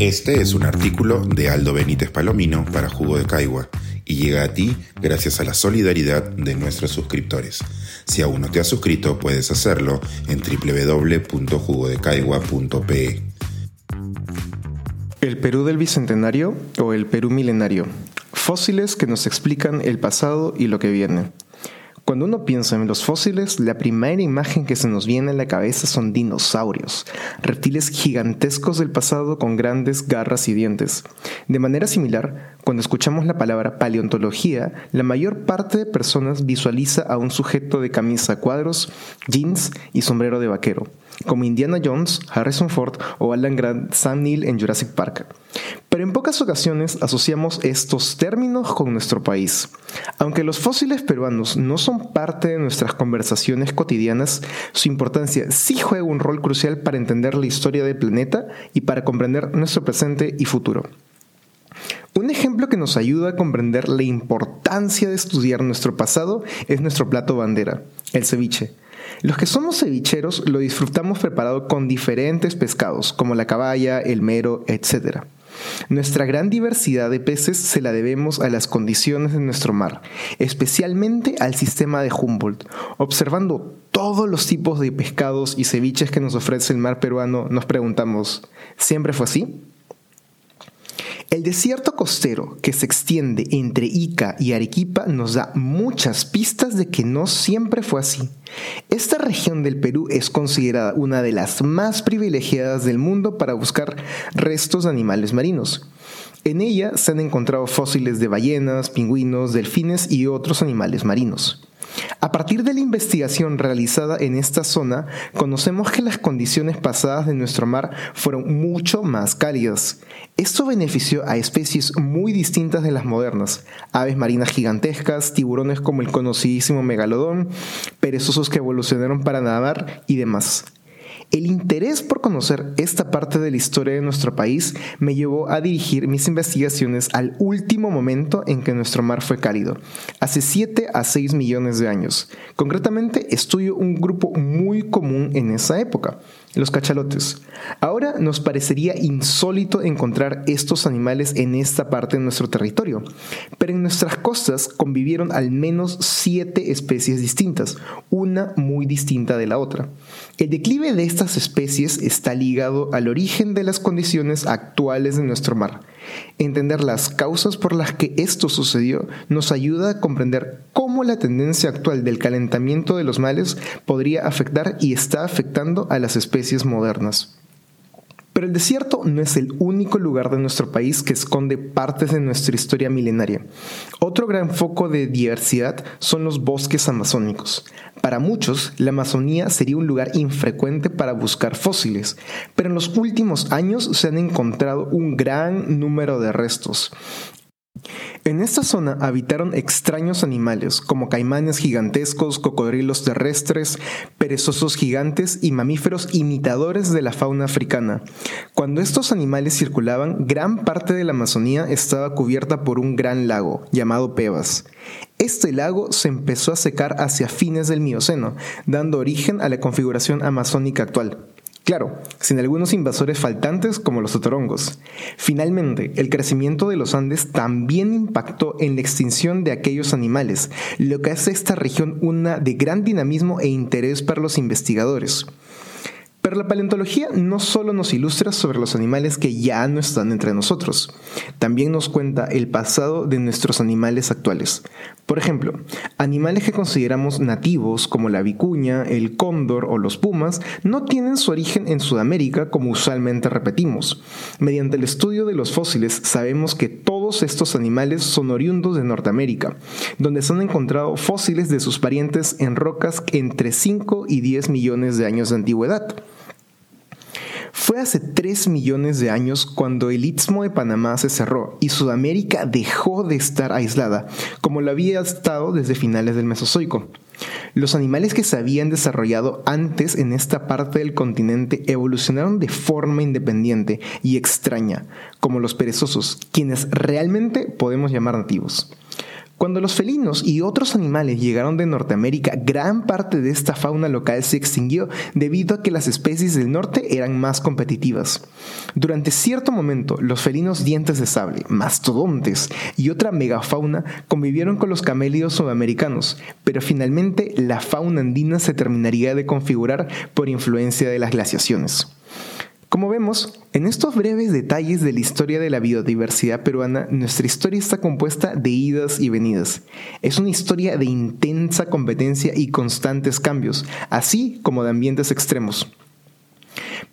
Este es un artículo de Aldo Benítez Palomino para Jugo de Caigua y llega a ti gracias a la solidaridad de nuestros suscriptores. Si aún no te has suscrito, puedes hacerlo en www.jugodecaigua.pe. El Perú del Bicentenario o el Perú milenario. Fósiles que nos explican el pasado y lo que viene. Cuando uno piensa en los fósiles, la primera imagen que se nos viene a la cabeza son dinosaurios, reptiles gigantescos del pasado con grandes garras y dientes. De manera similar, cuando escuchamos la palabra paleontología, la mayor parte de personas visualiza a un sujeto de camisa cuadros, jeans y sombrero de vaquero como Indiana Jones, Harrison Ford o Alan Grant, Sam Neill en Jurassic Park. Pero en pocas ocasiones asociamos estos términos con nuestro país. Aunque los fósiles peruanos no son parte de nuestras conversaciones cotidianas, su importancia sí juega un rol crucial para entender la historia del planeta y para comprender nuestro presente y futuro. Un ejemplo que nos ayuda a comprender la importancia de estudiar nuestro pasado es nuestro plato bandera, el ceviche. Los que somos cevicheros lo disfrutamos preparado con diferentes pescados, como la caballa, el mero, etc. Nuestra gran diversidad de peces se la debemos a las condiciones de nuestro mar, especialmente al sistema de Humboldt. Observando todos los tipos de pescados y ceviches que nos ofrece el mar peruano, nos preguntamos, ¿siempre fue así? El desierto costero que se extiende entre Ica y Arequipa nos da muchas pistas de que no siempre fue así. Esta región del Perú es considerada una de las más privilegiadas del mundo para buscar restos de animales marinos. En ella se han encontrado fósiles de ballenas, pingüinos, delfines y otros animales marinos. A partir de la investigación realizada en esta zona, conocemos que las condiciones pasadas de nuestro mar fueron mucho más cálidas. Esto benefició a especies muy distintas de las modernas, aves marinas gigantescas, tiburones como el conocidísimo megalodón, perezosos que evolucionaron para nadar y demás. El interés por conocer esta parte de la historia de nuestro país me llevó a dirigir mis investigaciones al último momento en que nuestro mar fue cálido, hace 7 a 6 millones de años. Concretamente, estudio un grupo muy común en esa época, los cachalotes. Ahora nos parecería insólito encontrar estos animales en esta parte de nuestro territorio, pero en nuestras costas convivieron al menos siete especies distintas, una muy distinta de la otra. El declive de estas especies está ligado al origen de las condiciones actuales de nuestro mar. Entender las causas por las que esto sucedió nos ayuda a comprender cómo la tendencia actual del calentamiento de los males podría afectar y está afectando a las especies modernas. Pero el desierto no es el único lugar de nuestro país que esconde partes de nuestra historia milenaria. Otro gran foco de diversidad son los bosques amazónicos. Para muchos, la Amazonía sería un lugar infrecuente para buscar fósiles, pero en los últimos años se han encontrado un gran número de restos. En esta zona habitaron extraños animales como caimanes gigantescos, cocodrilos terrestres, perezosos gigantes y mamíferos imitadores de la fauna africana. Cuando estos animales circulaban, gran parte de la Amazonía estaba cubierta por un gran lago llamado Pebas. Este lago se empezó a secar hacia fines del Mioceno, dando origen a la configuración amazónica actual. Claro, sin algunos invasores faltantes como los otorongos. Finalmente, el crecimiento de los Andes también impactó en la extinción de aquellos animales, lo que hace esta región una de gran dinamismo e interés para los investigadores. Pero la paleontología no solo nos ilustra sobre los animales que ya no están entre nosotros, también nos cuenta el pasado de nuestros animales actuales. Por ejemplo, animales que consideramos nativos como la vicuña, el cóndor o los pumas no tienen su origen en Sudamérica como usualmente repetimos. Mediante el estudio de los fósiles sabemos que estos animales son oriundos de Norteamérica, donde se han encontrado fósiles de sus parientes en rocas entre 5 y 10 millones de años de antigüedad. Fue hace 3 millones de años cuando el istmo de Panamá se cerró y Sudamérica dejó de estar aislada, como lo había estado desde finales del Mesozoico. Los animales que se habían desarrollado antes en esta parte del continente evolucionaron de forma independiente y extraña, como los perezosos, quienes realmente podemos llamar nativos. Cuando los felinos y otros animales llegaron de Norteamérica, gran parte de esta fauna local se extinguió debido a que las especies del norte eran más competitivas. Durante cierto momento, los felinos dientes de sable, mastodontes y otra megafauna convivieron con los camélidos sudamericanos, pero finalmente la fauna andina se terminaría de configurar por influencia de las glaciaciones. Como vemos, en estos breves detalles de la historia de la biodiversidad peruana, nuestra historia está compuesta de idas y venidas. Es una historia de intensa competencia y constantes cambios, así como de ambientes extremos.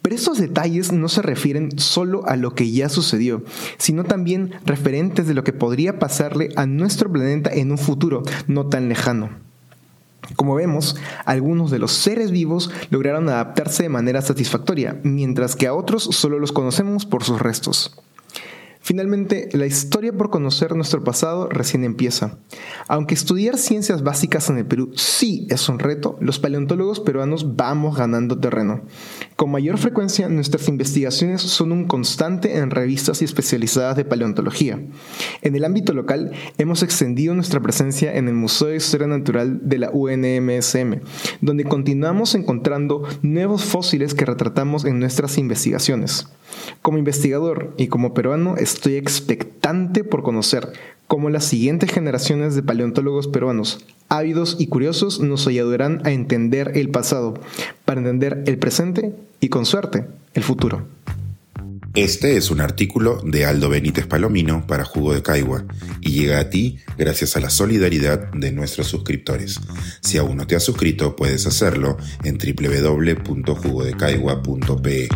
Pero estos detalles no se refieren solo a lo que ya sucedió, sino también referentes de lo que podría pasarle a nuestro planeta en un futuro no tan lejano. Como vemos, algunos de los seres vivos lograron adaptarse de manera satisfactoria, mientras que a otros solo los conocemos por sus restos. Finalmente, la historia por conocer nuestro pasado recién empieza. Aunque estudiar ciencias básicas en el Perú sí es un reto, los paleontólogos peruanos vamos ganando terreno. Con mayor frecuencia, nuestras investigaciones son un constante en revistas y especializadas de paleontología. En el ámbito local, hemos extendido nuestra presencia en el Museo de Historia Natural de la UNMSM, donde continuamos encontrando nuevos fósiles que retratamos en nuestras investigaciones. Como investigador y como peruano, estoy expectante por conocer cómo las siguientes generaciones de paleontólogos peruanos, ávidos y curiosos, nos ayudarán a entender el pasado, para entender el presente y, con suerte, el futuro. Este es un artículo de Aldo Benítez Palomino para Jugo de Caigua y llega a ti gracias a la solidaridad de nuestros suscriptores. Si aún no te has suscrito, puedes hacerlo en www.jugodecaigua.pe.